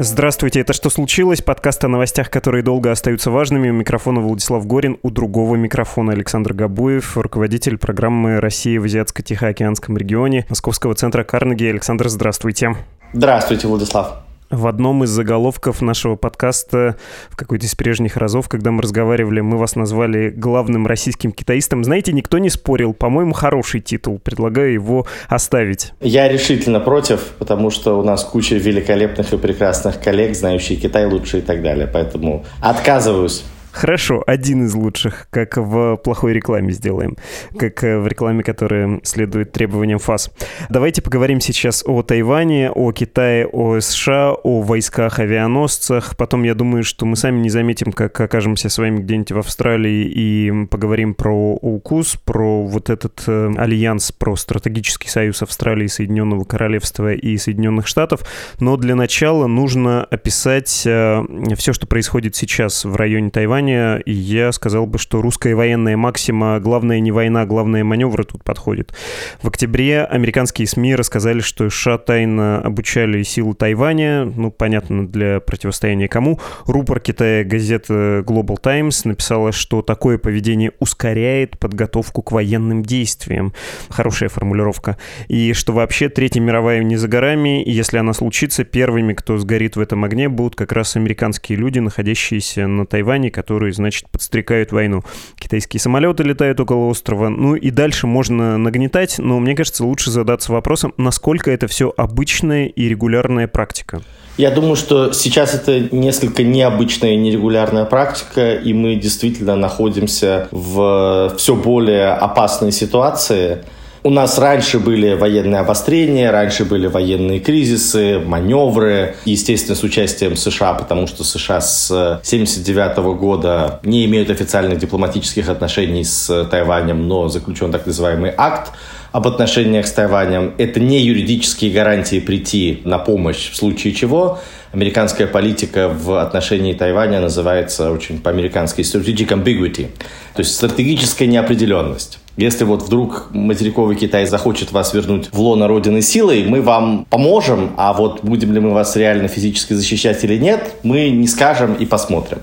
Здравствуйте, это «Что случилось?» Подкаст о новостях, которые долго остаются важными. У микрофона Владислав Горин, у другого микрофона Александр Габуев, руководитель программы «Россия в Азиатско-Тихоокеанском регионе» Московского центра Карнеги. Александр, здравствуйте. Здравствуйте, Владислав. В одном из заголовков нашего подкаста в какой-то из прежних разов, когда мы разговаривали, мы вас назвали главным российским китаистом. Знаете, никто не спорил. По-моему, хороший титул. Предлагаю его оставить. Я решительно против, потому что у нас куча великолепных и прекрасных коллег, знающих Китай лучше и так далее. Поэтому отказываюсь. Хорошо, один из лучших, как в плохой рекламе сделаем, как э, в рекламе, которая следует требованиям ФАС. Давайте поговорим сейчас о Тайване, о Китае, о США, о войсках-авианосцах. Потом, я думаю, что мы сами не заметим, как окажемся с вами где-нибудь в Австралии и поговорим про УКУС, про вот этот э, альянс, про стратегический союз Австралии, Соединенного Королевства и Соединенных Штатов. Но для начала нужно описать э, все, что происходит сейчас в районе Тайваня, Тайваня, я сказал бы, что русская военная максима «главное не война, главное маневры» тут подходит. В октябре американские СМИ рассказали, что США тайно обучали силы Тайваня, ну, понятно, для противостояния кому. Рупор Китая газета Global Times написала, что такое поведение ускоряет подготовку к военным действиям. Хорошая формулировка. И что вообще Третья мировая не за горами, и если она случится, первыми, кто сгорит в этом огне, будут как раз американские люди, находящиеся на Тайване, которые, значит, подстрекают войну. Китайские самолеты летают около острова. Ну и дальше можно нагнетать, но мне кажется, лучше задаться вопросом, насколько это все обычная и регулярная практика. Я думаю, что сейчас это несколько необычная и нерегулярная практика, и мы действительно находимся в все более опасной ситуации – у нас раньше были военные обострения, раньше были военные кризисы, маневры, естественно, с участием США, потому что США с 1979 года не имеют официальных дипломатических отношений с Тайванем, но заключен так называемый акт об отношениях с Тайванем. Это не юридические гарантии прийти на помощь в случае чего. Американская политика в отношении Тайваня называется очень по-американски strategic ambiguity, то есть стратегическая неопределенность. Если вот вдруг материковый Китай захочет вас вернуть в лоно Родины силой, мы вам поможем, а вот будем ли мы вас реально физически защищать или нет, мы не скажем и посмотрим.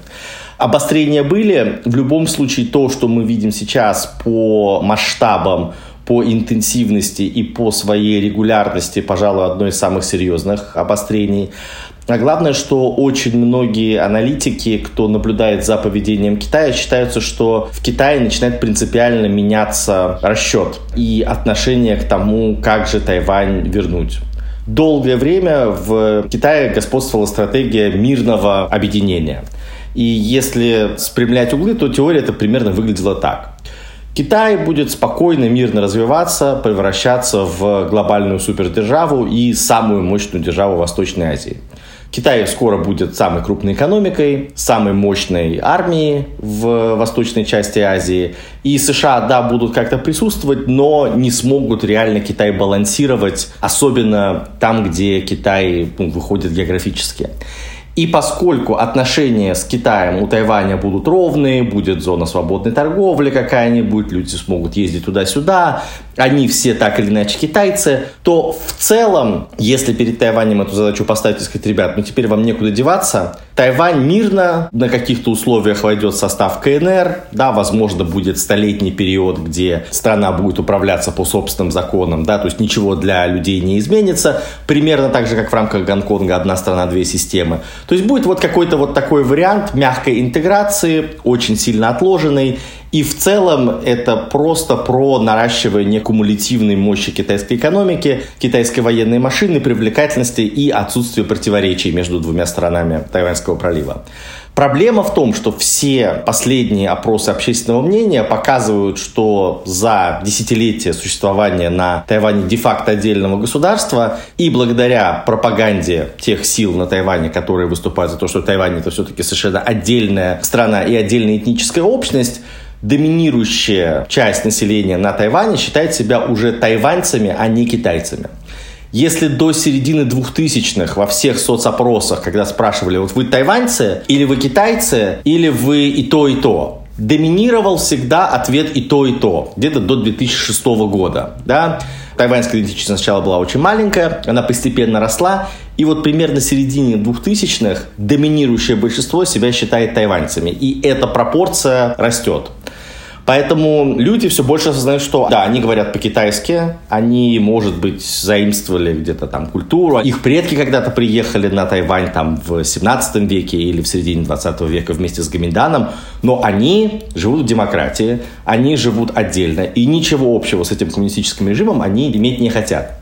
Обострения были. В любом случае, то, что мы видим сейчас по масштабам по интенсивности и по своей регулярности, пожалуй, одно из самых серьезных обострений. А главное, что очень многие аналитики, кто наблюдает за поведением Китая, считаются, что в Китае начинает принципиально меняться расчет и отношение к тому, как же Тайвань вернуть. Долгое время в Китае господствовала стратегия мирного объединения. И если спрямлять углы, то теория это примерно выглядела так. Китай будет спокойно, мирно развиваться, превращаться в глобальную супердержаву и самую мощную державу Восточной Азии. Китай скоро будет самой крупной экономикой, самой мощной армией в восточной части Азии. И США, да, будут как-то присутствовать, но не смогут реально Китай балансировать, особенно там, где Китай ну, выходит географически. И поскольку отношения с Китаем у Тайваня будут ровные, будет зона свободной торговли какая-нибудь, люди смогут ездить туда-сюда, они все так или иначе китайцы, то в целом, если перед Тайванем эту задачу поставить и сказать, ребят, ну теперь вам некуда деваться, Тайвань мирно на каких-то условиях войдет в состав КНР, да, возможно, будет столетний период, где страна будет управляться по собственным законам, да, то есть ничего для людей не изменится, примерно так же, как в рамках Гонконга одна страна, две системы. То есть будет вот какой-то вот такой вариант мягкой интеграции, очень сильно отложенный, и в целом это просто про наращивание кумулятивной мощи китайской экономики, китайской военной машины, привлекательности и отсутствие противоречий между двумя сторонами Тайваньского пролива. Проблема в том, что все последние опросы общественного мнения показывают, что за десятилетие существования на Тайване де-факто отдельного государства и благодаря пропаганде тех сил на Тайване, которые выступают за то, что Тайвань это все-таки совершенно отдельная страна и отдельная этническая общность, доминирующая часть населения на Тайване считает себя уже тайваньцами, а не китайцами. Если до середины 2000-х во всех соцопросах, когда спрашивали, вот вы тайваньцы, или вы китайцы, или вы и то, и то, доминировал всегда ответ и то, и то, где-то до 2006 года. Да? Тайваньская идентичность сначала была очень маленькая, она постепенно росла, и вот примерно в середине 2000-х доминирующее большинство себя считает тайваньцами, и эта пропорция растет. Поэтому люди все больше осознают, что да, они говорят по-китайски, они, может быть, заимствовали где-то там культуру. Их предки когда-то приехали на Тайвань там в 17 веке или в середине 20 века вместе с Гаминданом, но они живут в демократии, они живут отдельно, и ничего общего с этим коммунистическим режимом они иметь не хотят.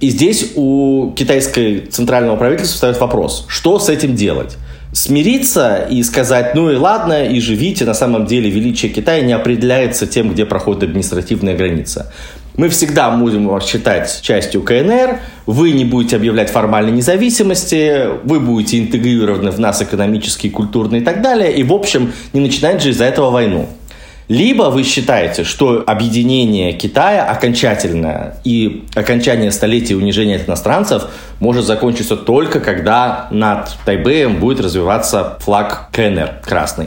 И здесь у китайской центрального правительства встает вопрос, что с этим делать? Смириться и сказать, ну и ладно, и живите, на самом деле величие Китая не определяется тем, где проходит административная граница. Мы всегда будем вас считать частью КНР, вы не будете объявлять формальной независимости, вы будете интегрированы в нас экономически, культурно и так далее, и в общем не начинать же из-за этого войну. Либо вы считаете, что объединение Китая окончательное и окончание столетия унижения иностранцев может закончиться только когда над Тайбэем будет развиваться флаг КНР красный.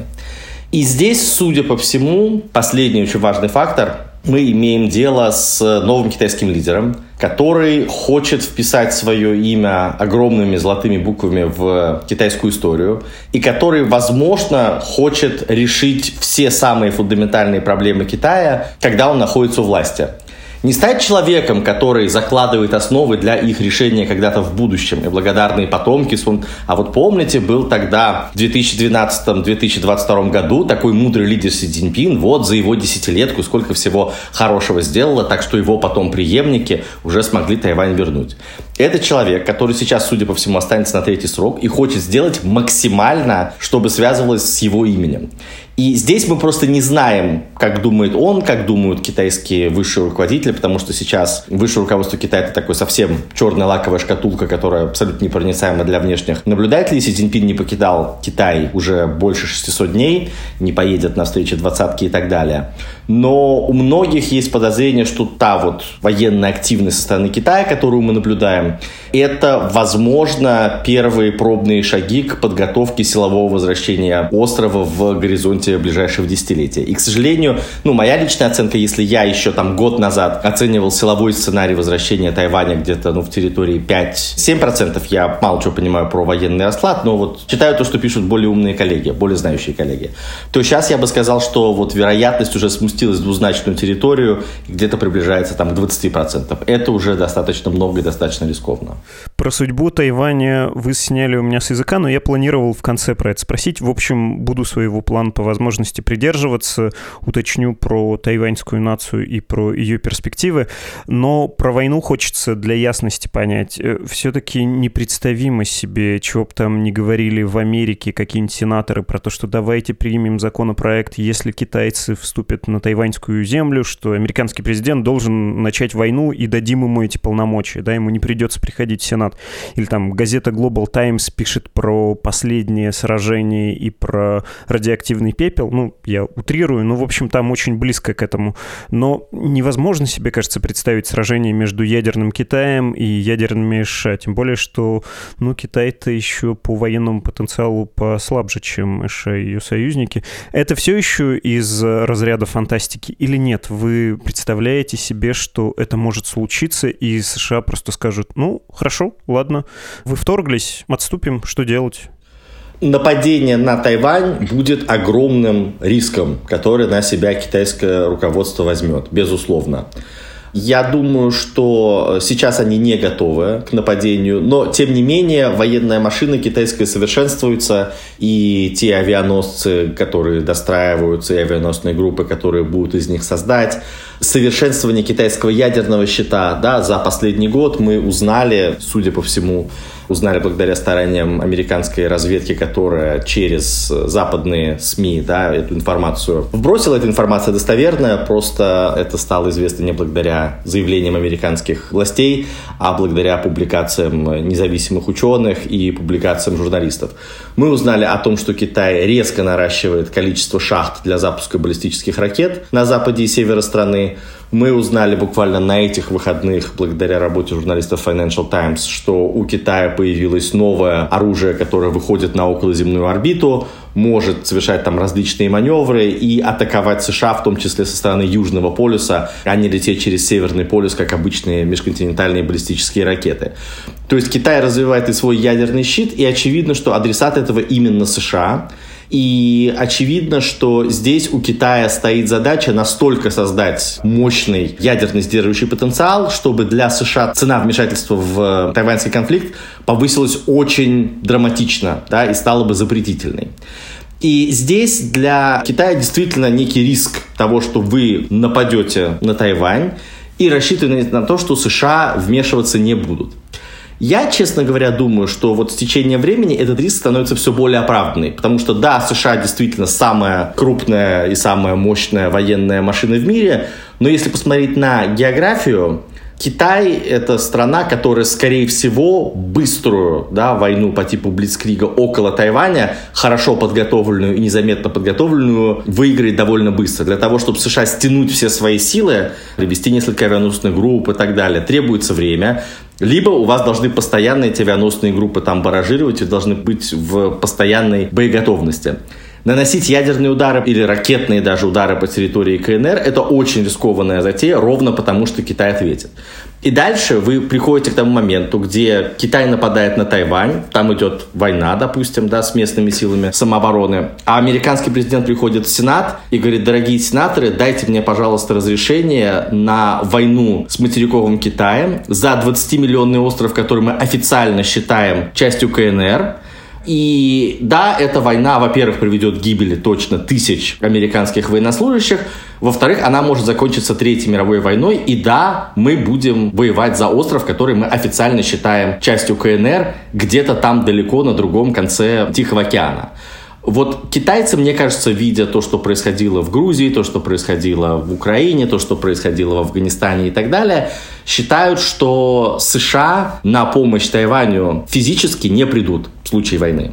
И здесь, судя по всему, последний очень важный фактор – мы имеем дело с новым китайским лидером, который хочет вписать свое имя огромными золотыми буквами в китайскую историю, и который, возможно, хочет решить все самые фундаментальные проблемы Китая, когда он находится у власти. Не стать человеком, который закладывает основы для их решения когда-то в будущем. И благодарные потомки, а вот помните, был тогда в 2012-2022 году такой мудрый лидер Си Цзиньпин, вот за его десятилетку сколько всего хорошего сделало, так что его потом преемники уже смогли Тайвань вернуть. Это человек, который сейчас, судя по всему, останется на третий срок и хочет сделать максимально, чтобы связывалось с его именем. И здесь мы просто не знаем, как думает он, как думают китайские высшие руководители, потому что сейчас высшее руководство Китая это такой совсем черная лаковая шкатулка, которая абсолютно непроницаема для внешних наблюдателей. Си Цзиньпин не покидал Китай уже больше 600 дней, не поедет на встречи двадцатки и так далее. Но у многих есть подозрение, что та вот военная активность со стороны Китая, которую мы наблюдаем, это, возможно, первые пробные шаги к подготовке силового возвращения острова в горизонте ближайшего десятилетия. И, к сожалению, ну, моя личная оценка, если я еще там год назад оценивал силовой сценарий возвращения Тайваня где-то ну, в территории 5-7%, я мало чего понимаю про военный расклад, но вот читаю то, что пишут более умные коллеги, более знающие коллеги, то сейчас я бы сказал, что вот вероятность уже сместилась в двузначную территорию, где-то приближается там к 20%. Это уже достаточно много и достаточно рискованно. Про судьбу Тайваня вы сняли у меня с языка, но я планировал в конце про это спросить. В общем, буду своего плана по возможности придерживаться, уточню про тайваньскую нацию и про ее перспективы, но про войну хочется для ясности понять. Э, Все-таки непредставимо себе, чего бы там не говорили в Америке какие-нибудь сенаторы про то, что давайте примем законопроект, если китайцы вступят на тайваньскую землю, что американский президент должен начать войну и дадим ему эти полномочия, да, ему не придется приходить приходить в Сенат. Или там газета Global Times пишет про последнее сражение и про радиоактивный пепел. Ну, я утрирую, но, в общем, там очень близко к этому. Но невозможно себе, кажется, представить сражение между ядерным Китаем и ядерными США. Тем более, что, ну, Китай-то еще по военному потенциалу послабже, чем США и ее союзники. Это все еще из разряда фантастики или нет? Вы представляете себе, что это может случиться, и США просто скажут, ну, Хорошо, ладно. Вы вторглись, отступим, что делать? Нападение на Тайвань будет огромным риском, который на себя китайское руководство возьмет, безусловно. Я думаю, что сейчас они не готовы к нападению, но тем не менее военная машина китайская совершенствуется, и те авианосцы, которые достраиваются, и авианосные группы, которые будут из них создать, совершенствование китайского ядерного щита, да, за последний год мы узнали, судя по всему, узнали благодаря стараниям американской разведки, которая через западные СМИ да, эту информацию вбросила. Эта информация достоверная, просто это стало известно не благодаря заявлениям американских властей, а благодаря публикациям независимых ученых и публикациям журналистов. Мы узнали о том, что Китай резко наращивает количество шахт для запуска баллистических ракет на западе и севере страны. Мы узнали буквально на этих выходных, благодаря работе журналистов Financial Times, что у Китая появилось новое оружие, которое выходит на околоземную орбиту, может совершать там различные маневры и атаковать США, в том числе со стороны Южного полюса, а не лететь через Северный полюс, как обычные межконтинентальные баллистические ракеты. То есть Китай развивает и свой ядерный щит, и очевидно, что адресат этого именно США. И очевидно, что здесь у Китая стоит задача настолько создать мощный ядерный сдерживающий потенциал, чтобы для США цена вмешательства в тайваньский конфликт повысилась очень драматично да, и стала бы запретительной. И здесь для Китая действительно некий риск того, что вы нападете на Тайвань и рассчитываете на то, что США вмешиваться не будут. Я, честно говоря, думаю, что вот с течением времени этот риск становится все более оправданный, потому что да, США действительно самая крупная и самая мощная военная машина в мире, но если посмотреть на географию, Китай – это страна, которая, скорее всего, быструю да, войну по типу Блицкрига около Тайваня, хорошо подготовленную и незаметно подготовленную, выиграет довольно быстро. Для того, чтобы США стянуть все свои силы, привести несколько авианосных групп и так далее, требуется время. Либо у вас должны постоянно эти авианосные группы там баражировать и должны быть в постоянной боеготовности. Наносить ядерные удары или ракетные даже удары по территории КНР – это очень рискованная затея, ровно потому, что Китай ответит. И дальше вы приходите к тому моменту, где Китай нападает на Тайвань, там идет война, допустим, да, с местными силами самообороны, а американский президент приходит в Сенат и говорит, дорогие сенаторы, дайте мне, пожалуйста, разрешение на войну с материковым Китаем за 20-миллионный остров, который мы официально считаем частью КНР, и да, эта война, во-первых, приведет к гибели точно тысяч американских военнослужащих, во-вторых, она может закончиться Третьей мировой войной, и да, мы будем воевать за остров, который мы официально считаем частью КНР, где-то там далеко на другом конце Тихого океана. Вот китайцы, мне кажется, видя то, что происходило в Грузии, то, что происходило в Украине, то, что происходило в Афганистане и так далее, считают, что США на помощь Тайваню физически не придут в случае войны.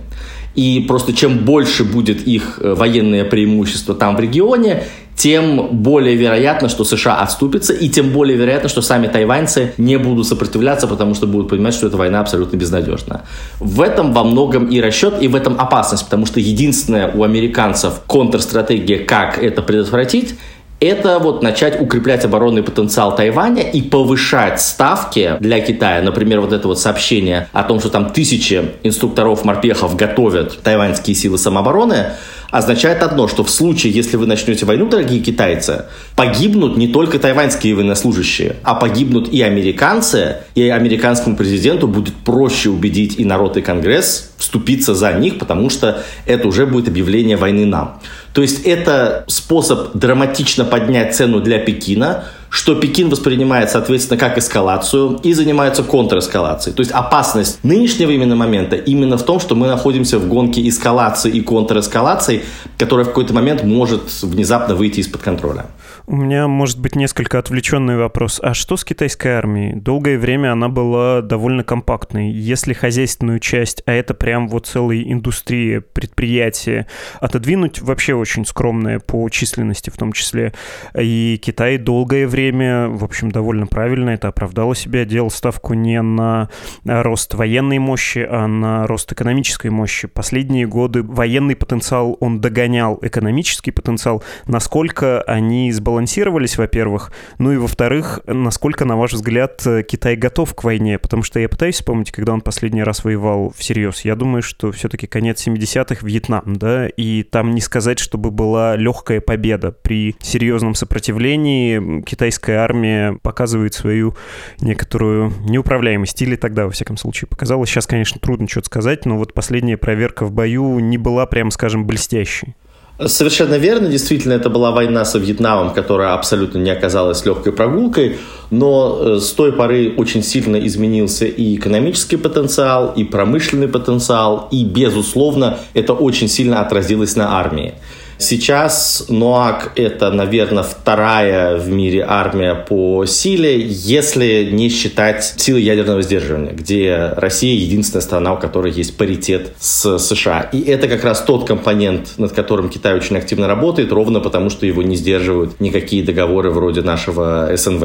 И просто чем больше будет их э, военное преимущество там в регионе, тем более вероятно, что США отступится, и тем более вероятно, что сами тайваньцы не будут сопротивляться, потому что будут понимать, что эта война абсолютно безнадежна. В этом во многом и расчет, и в этом опасность, потому что единственная у американцев контрстратегия, как это предотвратить, это вот начать укреплять оборонный потенциал Тайваня и повышать ставки для Китая. Например, вот это вот сообщение о том, что там тысячи инструкторов-морпехов готовят тайваньские силы самообороны, означает одно, что в случае, если вы начнете войну, дорогие китайцы, погибнут не только тайваньские военнослужащие, а погибнут и американцы, и американскому президенту будет проще убедить и народ, и Конгресс вступиться за них, потому что это уже будет объявление войны нам. То есть это способ драматично поднять цену для Пекина, что Пекин воспринимает, соответственно, как эскалацию и занимается контрэскалацией. То есть опасность нынешнего именно момента именно в том, что мы находимся в гонке эскалации и контрэскалации, которая в какой-то момент может внезапно выйти из-под контроля. У меня может быть несколько отвлеченный вопрос. А что с китайской армией? Долгое время она была довольно компактной. Если хозяйственную часть, а это прям вот целая индустрия, предприятия, отодвинуть вообще очень скромное по численности в том числе. И Китай долгое время, в общем, довольно правильно это оправдало себя, делал ставку не на рост военной мощи, а на рост экономической мощи. Последние годы военный потенциал, он догонял экономический потенциал. Насколько они сбалансировали сбалансировались, во-первых, ну и во-вторых, насколько, на ваш взгляд, Китай готов к войне? Потому что я пытаюсь вспомнить, когда он последний раз воевал всерьез. Я думаю, что все-таки конец 70-х Вьетнам, да, и там не сказать, чтобы была легкая победа. При серьезном сопротивлении китайская армия показывает свою некоторую неуправляемость. Или тогда, во всяком случае, показалось. Сейчас, конечно, трудно что-то сказать, но вот последняя проверка в бою не была, прям скажем, блестящей. Совершенно верно. Действительно, это была война со Вьетнамом, которая абсолютно не оказалась легкой прогулкой. Но э, с той поры очень сильно изменился и экономический потенциал, и промышленный потенциал. И, безусловно, это очень сильно отразилось на армии. Сейчас НОАК – это, наверное, вторая в мире армия по силе, если не считать силы ядерного сдерживания, где Россия единственная страна, у которой есть паритет с США. И это как раз тот компонент, над которым Китай очень активно работает, ровно потому, что его не сдерживают никакие договоры вроде нашего СНВ.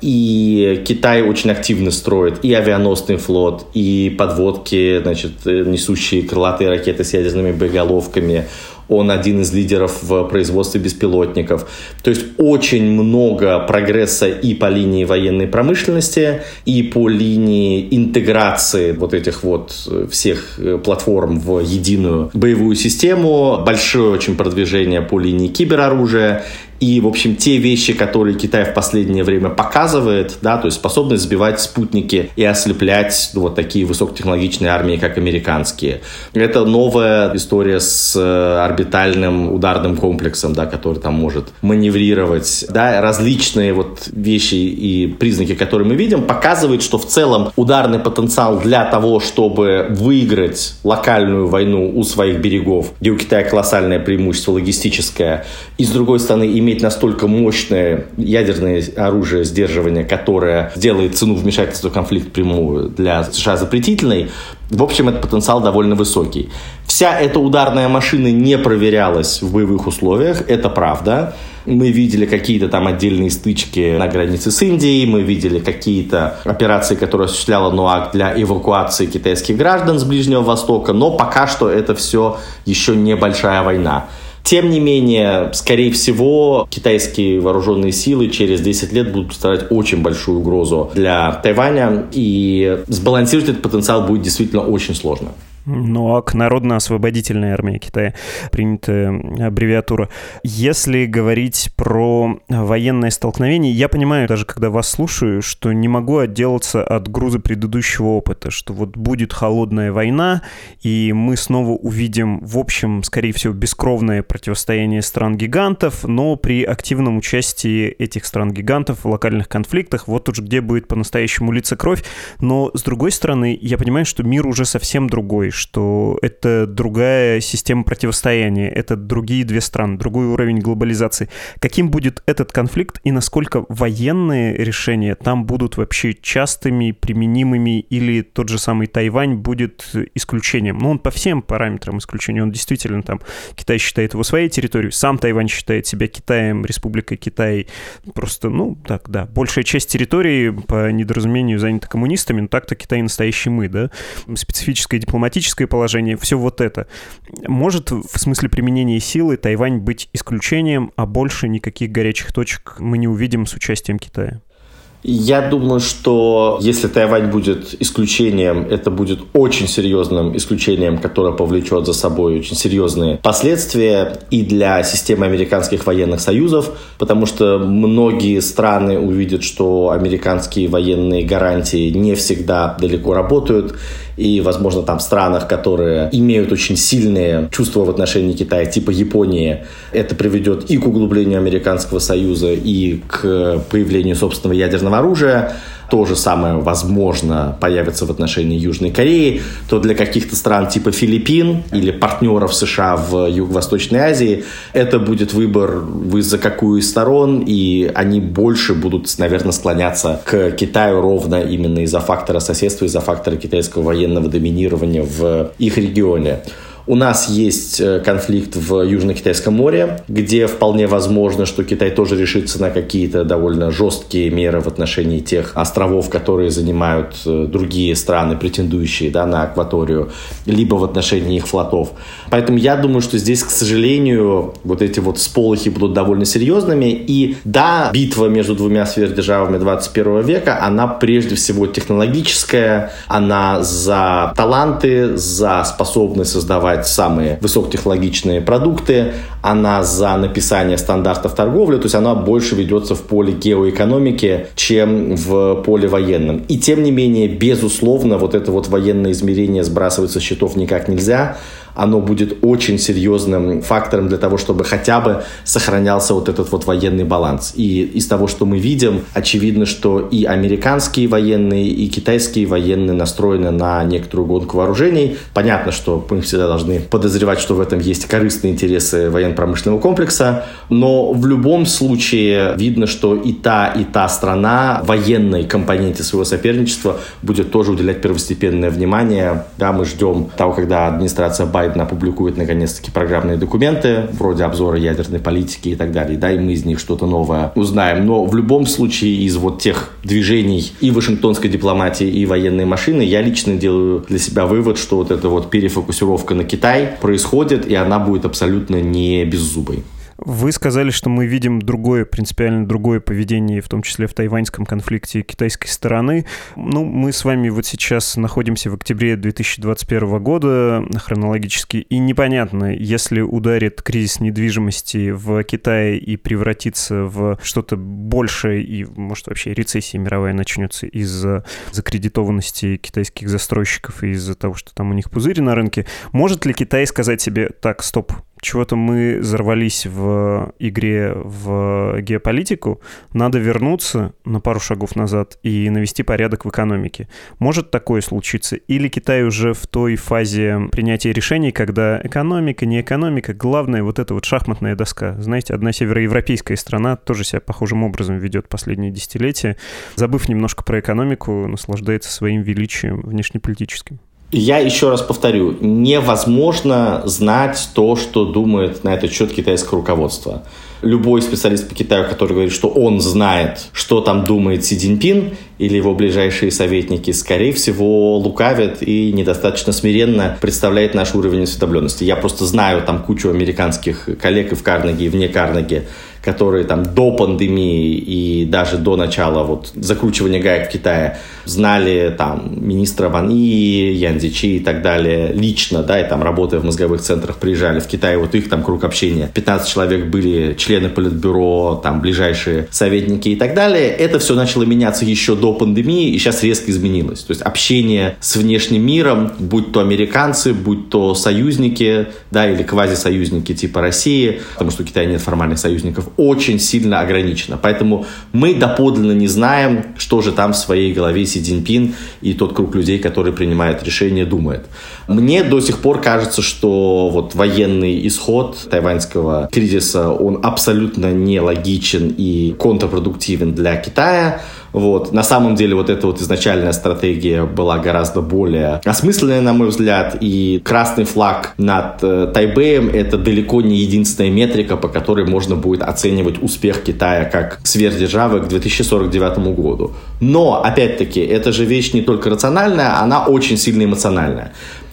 И Китай очень активно строит и авианосный флот, и подводки, значит, несущие крылатые ракеты с ядерными боеголовками он один из лидеров в производстве беспилотников. То есть очень много прогресса и по линии военной промышленности, и по линии интеграции вот этих вот всех э, платформ в единую боевую систему. Большое очень продвижение по линии кибероружия и, в общем, те вещи, которые Китай в последнее время показывает, да, то есть способность сбивать спутники и ослеплять ну, вот такие высокотехнологичные армии, как американские. Это новая история с э, орбитальным ударным комплексом, да, который там может маневрировать. Да, различные вот вещи и признаки, которые мы видим, показывают, что в целом ударный потенциал для того, чтобы выиграть локальную войну у своих берегов, где у Китая колоссальное преимущество логистическое, и с другой стороны иметь иметь настолько мощное ядерное оружие сдерживания, которое сделает цену вмешательства в конфликт прямую для США запретительной, в общем, этот потенциал довольно высокий. Вся эта ударная машина не проверялась в боевых условиях, это правда. Мы видели какие-то там отдельные стычки на границе с Индией, мы видели какие-то операции, которые осуществляла НОАК для эвакуации китайских граждан с Ближнего Востока, но пока что это все еще небольшая война. Тем не менее, скорее всего, китайские вооруженные силы через 10 лет будут представлять очень большую угрозу для Тайваня, и сбалансировать этот потенциал будет действительно очень сложно. НОАК, Народно-освободительная армия Китая, принятая аббревиатура. Если говорить про военное столкновение, я понимаю, даже когда вас слушаю, что не могу отделаться от груза предыдущего опыта, что вот будет холодная война, и мы снова увидим, в общем, скорее всего, бескровное противостояние стран-гигантов, но при активном участии этих стран-гигантов в локальных конфликтах, вот уж где будет по-настоящему лица кровь. Но, с другой стороны, я понимаю, что мир уже совсем другой, что это другая система противостояния, это другие две страны, другой уровень глобализации. Каким будет этот конфликт и насколько военные решения там будут вообще частыми, применимыми, или тот же самый Тайвань будет исключением? Ну, он по всем параметрам исключение. Он действительно там, Китай считает его своей территорией, сам Тайвань считает себя Китаем, Республикой Китай. Просто, ну, так, да, большая часть территории по недоразумению занята коммунистами, но так-то Китай настоящий мы, да. Специфическая дипломатическая политическое положение, все вот это. Может в смысле применения силы Тайвань быть исключением, а больше никаких горячих точек мы не увидим с участием Китая? Я думаю, что если Тайвань будет исключением, это будет очень серьезным исключением, которое повлечет за собой очень серьезные последствия и для системы американских военных союзов, потому что многие страны увидят, что американские военные гарантии не всегда далеко работают, и, возможно, там в странах, которые имеют очень сильные чувства в отношении Китая, типа Японии, это приведет и к углублению Американского Союза, и к появлению собственного ядерного оружия то же самое, возможно, появится в отношении Южной Кореи, то для каких-то стран типа Филиппин или партнеров США в Юго-Восточной Азии это будет выбор вы за какую из сторон, и они больше будут, наверное, склоняться к Китаю ровно именно из-за фактора соседства, из-за фактора китайского военного доминирования в их регионе. У нас есть э, конфликт в Южно-Китайском море, где вполне возможно, что Китай тоже решится на какие-то довольно жесткие меры в отношении тех островов, которые занимают э, другие страны, претендующие да, на акваторию, либо в отношении их флотов. Поэтому я думаю, что здесь, к сожалению, вот эти вот сполохи будут довольно серьезными. И да, битва между двумя сверхдержавами 21 века, она прежде всего технологическая, она за таланты, за способность создавать закупать самые высокотехнологичные продукты, она за написание стандартов торговли, то есть она больше ведется в поле геоэкономики, чем в поле военном. И тем не менее, безусловно, вот это вот военное измерение сбрасывать со счетов никак нельзя оно будет очень серьезным фактором для того, чтобы хотя бы сохранялся вот этот вот военный баланс. И из того, что мы видим, очевидно, что и американские военные, и китайские военные настроены на некоторую гонку вооружений. Понятно, что мы всегда должны подозревать, что в этом есть корыстные интересы военно-промышленного комплекса, но в любом случае видно, что и та, и та страна военной компоненте своего соперничества будет тоже уделять первостепенное внимание. Да, мы ждем того, когда администрация Байдена Байден опубликует наконец-таки программные документы, вроде обзора ядерной политики и так далее, да, и мы из них что-то новое узнаем. Но в любом случае из вот тех движений и вашингтонской дипломатии, и военной машины, я лично делаю для себя вывод, что вот эта вот перефокусировка на Китай происходит, и она будет абсолютно не беззубой. Вы сказали, что мы видим другое, принципиально другое поведение, в том числе в тайваньском конфликте китайской стороны. Ну, мы с вами вот сейчас находимся в октябре 2021 года хронологически, и непонятно, если ударит кризис недвижимости в Китае и превратится в что-то большее, и, может, вообще рецессия мировая начнется из-за закредитованности китайских застройщиков и из-за того, что там у них пузыри на рынке, может ли Китай сказать себе, так, стоп, чего-то мы взорвались в игре в геополитику, надо вернуться на пару шагов назад и навести порядок в экономике. Может такое случиться? Или Китай уже в той фазе принятия решений, когда экономика, не экономика, главное вот эта вот шахматная доска. Знаете, одна североевропейская страна тоже себя похожим образом ведет последние десятилетия, забыв немножко про экономику, наслаждается своим величием внешнеполитическим. Я еще раз повторю, невозможно знать то, что думает на этот счет китайское руководство. Любой специалист по Китаю, который говорит, что он знает, что там думает Си Цзиньпин или его ближайшие советники, скорее всего, лукавят и недостаточно смиренно представляет наш уровень осведомленности. Я просто знаю там кучу американских коллег и в Карнеге, и вне Карнеге, которые там до пандемии и даже до начала вот закручивания гаек в Китае знали там министра Ван И, Ян Зичи и так далее лично, да, и там работая в мозговых центрах приезжали в Китай, вот их там круг общения. 15 человек были члены политбюро, там ближайшие советники и так далее. Это все начало меняться еще до пандемии и сейчас резко изменилось. То есть общение с внешним миром, будь то американцы, будь то союзники, да, или квазисоюзники типа России, потому что у Китая нет формальных союзников, очень сильно ограничено. Поэтому мы доподлинно не знаем, что же там в своей голове Си Цзиньпин и тот круг людей, который принимает решение, думает. Мне до сих пор кажется, что вот военный исход тайваньского кризиса, он абсолютно нелогичен и контрпродуктивен для Китая. Вот. На самом деле вот эта вот изначальная стратегия была гораздо более осмысленная, на мой взгляд, и красный флаг над э, Тайбэем — это далеко не единственная метрика, по которой можно будет оценивать успех Китая как сверхдержавы к 2049 году. Но, опять-таки, эта же вещь не только рациональная, она очень сильно эмоциональная.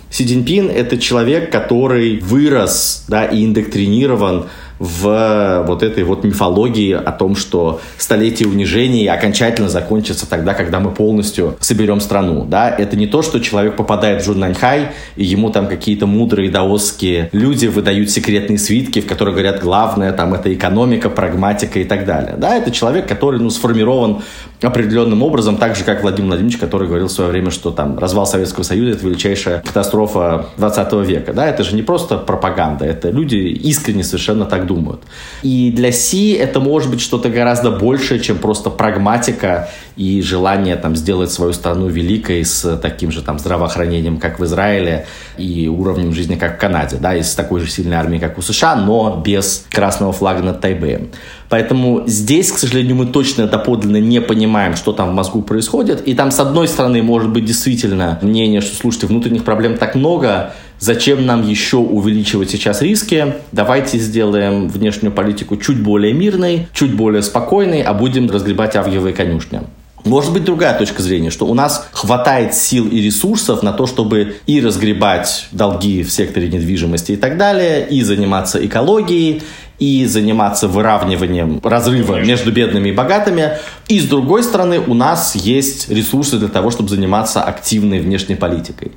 Си Цзиньпин — это человек, который вырос да, и индоктринирован в вот этой вот мифологии о том, что столетие унижений окончательно закончится тогда, когда мы полностью соберем страну. Да? Это не то, что человек попадает в Жуннаньхай, и ему там какие-то мудрые даосские люди выдают секретные свитки, в которых говорят, главное там это экономика, прагматика и так далее. Да? Это человек, который ну, сформирован определенным образом, так же, как Владимир Владимирович, который говорил в свое время, что там развал Советского Союза – это величайшая катастрофа 20 века. Да? Это же не просто пропаганда, это люди искренне совершенно так думают. И для Си это может быть что-то гораздо большее, чем просто прагматика и желание там сделать свою страну великой с таким же там здравоохранением, как в Израиле, и уровнем жизни, как в Канаде, да, и с такой же сильной армией, как у США, но без красного флага над Тайбэем. Поэтому здесь, к сожалению, мы точно доподлинно не понимаем, что там в мозгу происходит. И там, с одной стороны, может быть действительно мнение, что, слушайте, внутренних проблем так много, Зачем нам еще увеличивать сейчас риски? Давайте сделаем внешнюю политику чуть более мирной, чуть более спокойной, а будем разгребать авгиевые конюшни. Может быть другая точка зрения, что у нас хватает сил и ресурсов на то, чтобы и разгребать долги в секторе недвижимости и так далее, и заниматься экологией, и заниматься выравниванием разрыва между бедными и богатыми. И с другой стороны, у нас есть ресурсы для того, чтобы заниматься активной внешней политикой.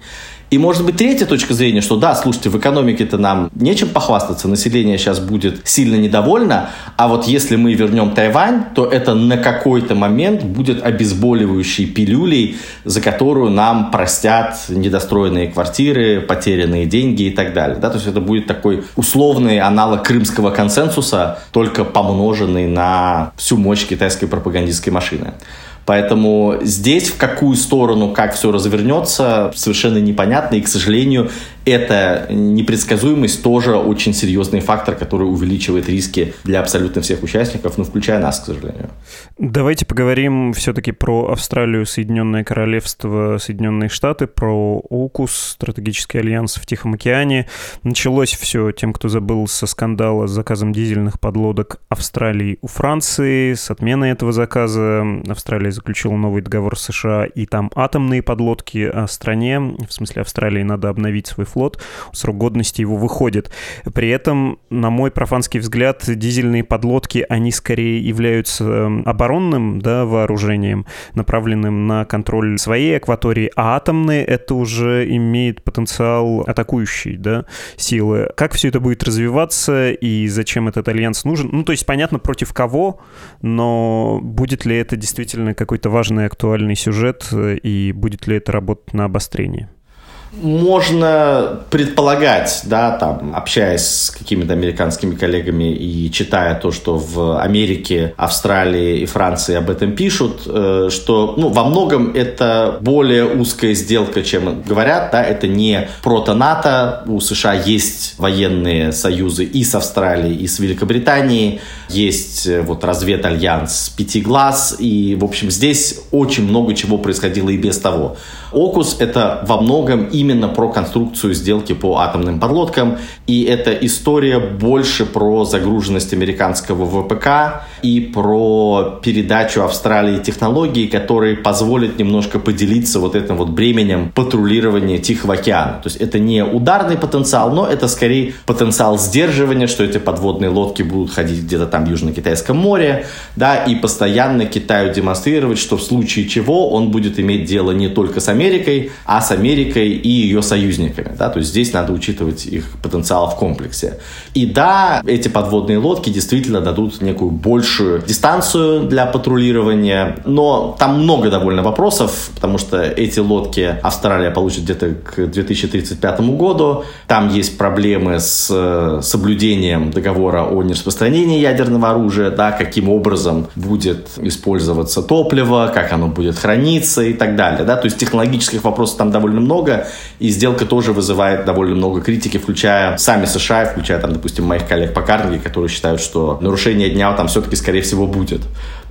И может быть третья точка зрения, что да, слушайте, в экономике-то нам нечем похвастаться, население сейчас будет сильно недовольно, а вот если мы вернем Тайвань, то это на какой-то момент будет обезболивающей пилюлей, за которую нам простят недостроенные квартиры, потерянные деньги и так далее. Да? То есть это будет такой условный аналог крымского консенсуса, только помноженный на всю мощь китайской пропагандистской машины. Поэтому здесь в какую сторону, как все развернется, совершенно непонятно. И, к сожалению, эта непредсказуемость тоже очень серьезный фактор, который увеличивает риски для абсолютно всех участников, ну, включая нас, к сожалению. Давайте поговорим все-таки про Австралию, Соединенное Королевство, Соединенные Штаты, про ОКУС, стратегический альянс в Тихом океане. Началось все тем, кто забыл со скандала с заказом дизельных подлодок Австралии у Франции. С отменой этого заказа Австралия заключила новый договор с США, и там атомные подлодки о стране, в смысле Австралии, надо обновить свой флот, срок годности его выходит. При этом, на мой профанский взгляд, дизельные подлодки, они скорее являются эм, оборонным да, вооружением, направленным на контроль своей акватории, а атомные — это уже имеет потенциал атакующей да, силы. Как все это будет развиваться и зачем этот альянс нужен? Ну, то есть, понятно, против кого, но будет ли это действительно какой-то важный актуальный сюжет э, и будет ли это работать на обострение? Можно предполагать, да, там, общаясь с какими-то американскими коллегами и читая то, что в Америке, Австралии и Франции об этом пишут, э, что, ну, во многом это более узкая сделка, чем говорят, да, это не прото-НАТО, у США есть военные союзы и с Австралией, и с Великобританией, есть э, вот разведальянс пяти глаз, и, в общем, здесь очень много чего происходило и без того. ОКУС — это во многом именно про конструкцию сделки по атомным подлодкам, и это история больше про загруженность американского ВПК и про передачу Австралии технологий, которые позволят немножко поделиться вот этим вот бременем патрулирования Тихого океана. То есть это не ударный потенциал, но это скорее потенциал сдерживания, что эти подводные лодки будут ходить где-то там в Южно-Китайском море, да, и постоянно Китаю демонстрировать, что в случае чего он будет иметь дело не только с Америкой, а с Америкой и ее союзниками. Да? То есть здесь надо учитывать их потенциал в комплексе. И да, эти подводные лодки действительно дадут некую большую дистанцию для патрулирования, но там много довольно вопросов, потому что эти лодки Австралия получит где-то к 2035 году. Там есть проблемы с э, соблюдением договора о нераспространении ядерного оружия, да, каким образом будет использоваться топливо, как оно будет храниться и так далее. Да? То есть технология технологических вопросов там довольно много, и сделка тоже вызывает довольно много критики, включая сами США, включая там, допустим, моих коллег по Карнеги, которые считают, что нарушение дня там все-таки, скорее всего, будет.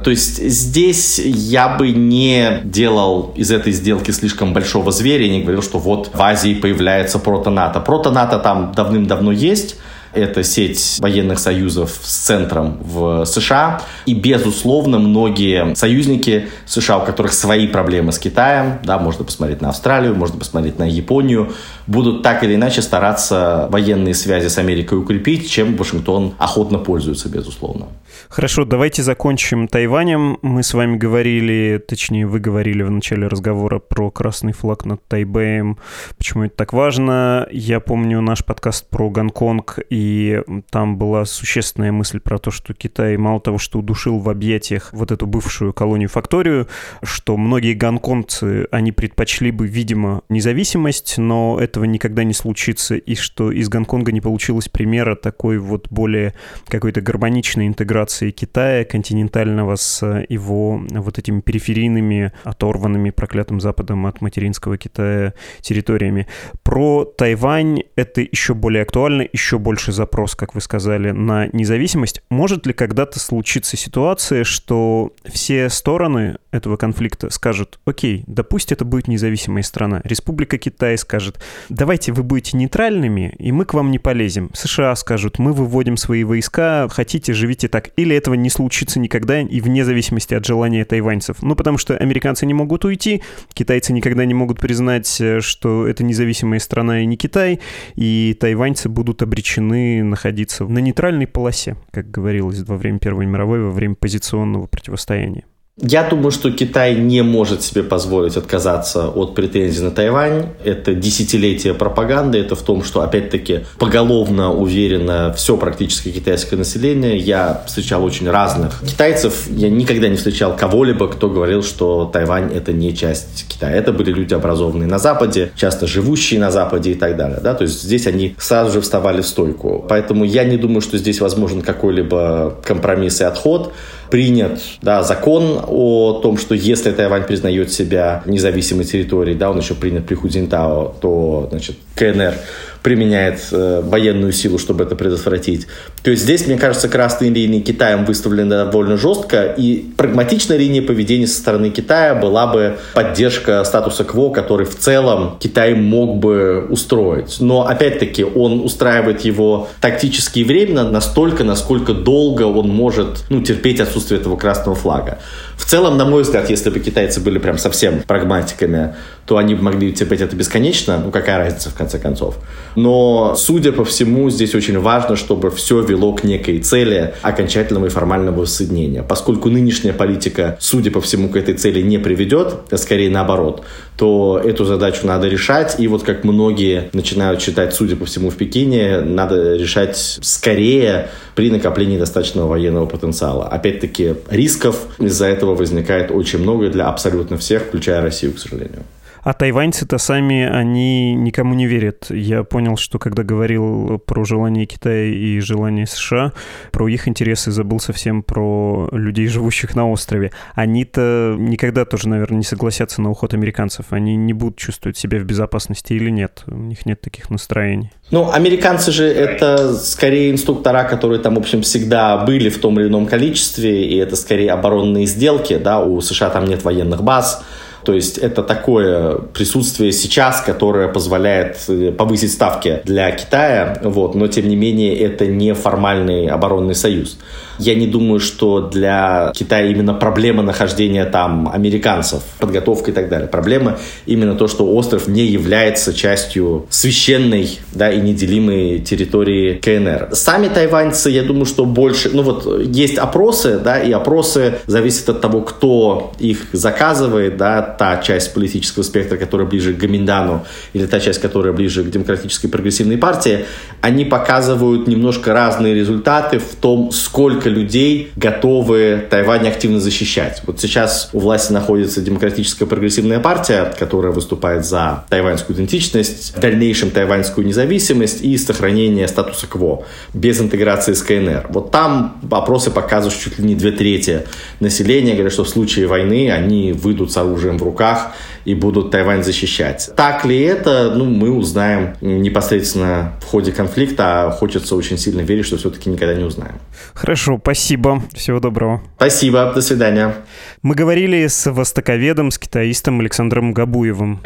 То есть здесь я бы не делал из этой сделки слишком большого зверя не говорил, что вот в Азии появляется прото-НАТО. Прото-НАТО там давным-давно есть, это сеть военных союзов с центром в США. И, безусловно, многие союзники США, у которых свои проблемы с Китаем, да, можно посмотреть на Австралию, можно посмотреть на Японию, будут так или иначе стараться военные связи с Америкой укрепить, чем Вашингтон охотно пользуется, безусловно. Хорошо, давайте закончим Тайванем. Мы с вами говорили, точнее, вы говорили в начале разговора про красный флаг над Тайбэем, почему это так важно. Я помню наш подкаст про Гонконг, и там была существенная мысль про то, что Китай мало того, что удушил в объятиях вот эту бывшую колонию-факторию, что многие гонконгцы, они предпочли бы, видимо, независимость, но этого никогда не случится, и что из Гонконга не получилось примера такой вот более какой-то гармоничной интеграции Китая континентального с его вот этими периферийными, оторванными проклятым Западом от материнского Китая территориями. Про Тайвань это еще более актуально, еще больше запрос, как вы сказали, на независимость. Может ли когда-то случиться ситуация, что все стороны этого конфликта скажут, окей, да пусть это будет независимая страна. Республика Китай скажет, давайте вы будете нейтральными, и мы к вам не полезем. США скажут, мы выводим свои войска, хотите, живите так или этого не случится никогда и вне зависимости от желания тайваньцев. Ну, потому что американцы не могут уйти, китайцы никогда не могут признать, э, что это независимая страна и не Китай, и тайваньцы будут обречены находиться на нейтральной полосе, как говорилось во время Первой мировой, во время позиционного противостояния. Я думаю, что Китай не может себе позволить отказаться от претензий на Тайвань. Это десятилетие пропаганды. Это в том, что, опять-таки, поголовно уверено все практически китайское население. Я встречал очень разных китайцев. Я никогда не встречал кого-либо, кто говорил, что Тайвань это не часть Китая. Это были люди, образованные на Западе, часто живущие на Западе и так далее. Да? То есть здесь они сразу же вставали в стойку. Поэтому я не думаю, что здесь возможен какой-либо компромисс и отход принят да, закон о том, что если Тайвань признает себя независимой территорией, да, он еще принят при Худзинтао, то значит, КНР применяет э, военную силу, чтобы это предотвратить. То есть здесь, мне кажется, красные линии Китаем выставлены довольно жестко, и прагматичная линия поведения со стороны Китая была бы поддержка статуса КВО, который в целом Китай мог бы устроить. Но, опять-таки, он устраивает его тактически и временно настолько, насколько долго он может ну, терпеть отсутствие этого красного флага. В целом, на мой взгляд, если бы китайцы были прям совсем прагматиками, то они бы могли терпеть это бесконечно. Ну, какая разница, в конце концов. Но, судя по всему, здесь очень важно, чтобы все вело к некой цели окончательного и формального воссоединения. Поскольку нынешняя политика, судя по всему, к этой цели не приведет, а скорее наоборот, то эту задачу надо решать. И вот как многие начинают считать, судя по всему, в Пекине, надо решать скорее при накоплении достаточного военного потенциала. Опять-таки, рисков из-за этого возникает очень много для абсолютно всех, включая Россию, к сожалению. А тайваньцы-то сами, они никому не верят. Я понял, что когда говорил про желание Китая и желание США, про их интересы забыл совсем про людей, живущих на острове. Они-то никогда тоже, наверное, не согласятся на уход американцев. Они не будут чувствовать себя в безопасности или нет. У них нет таких настроений. Ну, американцы же это скорее инструктора, которые там, в общем, всегда были в том или ином количестве, и это скорее оборонные сделки, да, у США там нет военных баз, то есть это такое присутствие сейчас, которое позволяет э, повысить ставки для Китая, вот, но тем не менее это не формальный оборонный союз. Я не думаю, что для Китая именно проблема нахождения там американцев, подготовка и так далее. Проблема именно то, что остров не является частью священной да, и неделимой территории КНР. Сами тайваньцы, я думаю, что больше... Ну вот есть опросы, да, и опросы зависят от того, кто их заказывает, да, та часть политического спектра, которая ближе к Гаминдану, или та часть, которая ближе к демократической прогрессивной партии, они показывают немножко разные результаты в том, сколько сколько людей готовы Тайвань активно защищать. Вот сейчас у власти находится Демократическая прогрессивная партия, которая выступает за тайваньскую идентичность, в дальнейшем тайваньскую независимость и сохранение статуса КВО без интеграции с КНР. Вот там опросы показывают, что чуть ли не две трети населения говорят, что в случае войны они выйдут с оружием в руках и будут Тайвань защищать. Так ли это, ну, мы узнаем непосредственно в ходе конфликта, а хочется очень сильно верить, что все-таки никогда не узнаем. Хорошо, спасибо. Всего доброго. Спасибо, до свидания. Мы говорили с востоковедом, с китаистом Александром Габуевым.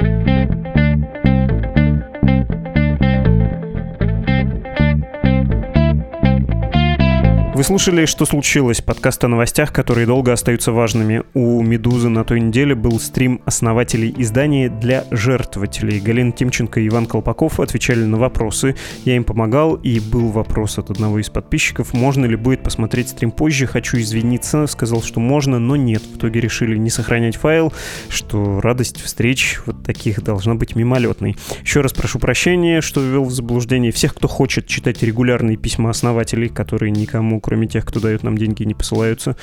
Вы слушали «Что случилось?» подкаст о новостях, которые долго остаются важными. У «Медузы» на той неделе был стрим основателей издания для жертвователей. Галина Тимченко и Иван Колпаков отвечали на вопросы. Я им помогал, и был вопрос от одного из подписчиков, можно ли будет посмотреть стрим позже. Хочу извиниться, сказал, что можно, но нет. В итоге решили не сохранять файл, что радость встреч вот таких должна быть мимолетной. Еще раз прошу прощения, что ввел в заблуждение всех, кто хочет читать регулярные письма основателей, которые никому кроме тех, кто дает нам деньги, не посылаются.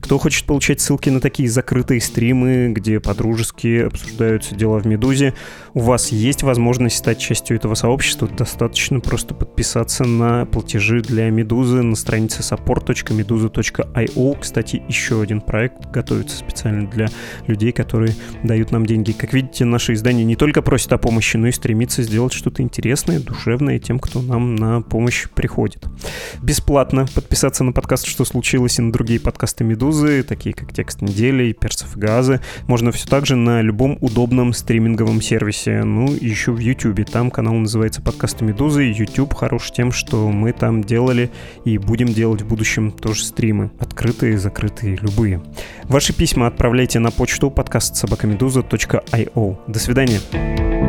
Кто хочет получать ссылки на такие закрытые стримы, где подружески обсуждаются дела в Медузе, у вас есть возможность стать частью этого сообщества. Достаточно просто подписаться на платежи для Медузы на странице support.meduza.io. Кстати, еще один проект готовится специально для людей, которые дают нам деньги. Как видите, наше издание не только просит о помощи, но и стремится сделать что-то интересное, душевное тем, кто нам на помощь приходит. Бесплатно подписаться подписаться на подкаст «Что случилось» и на другие подкасты «Медузы», такие как «Текст недели» и «Перцев и газы». Можно все так же на любом удобном стриминговом сервисе. Ну, еще в YouTube. Там канал называется «Подкасты Медузы». YouTube хорош тем, что мы там делали и будем делать в будущем тоже стримы. Открытые, закрытые, любые. Ваши письма отправляйте на почту подкаст собакамедуза.io. До свидания.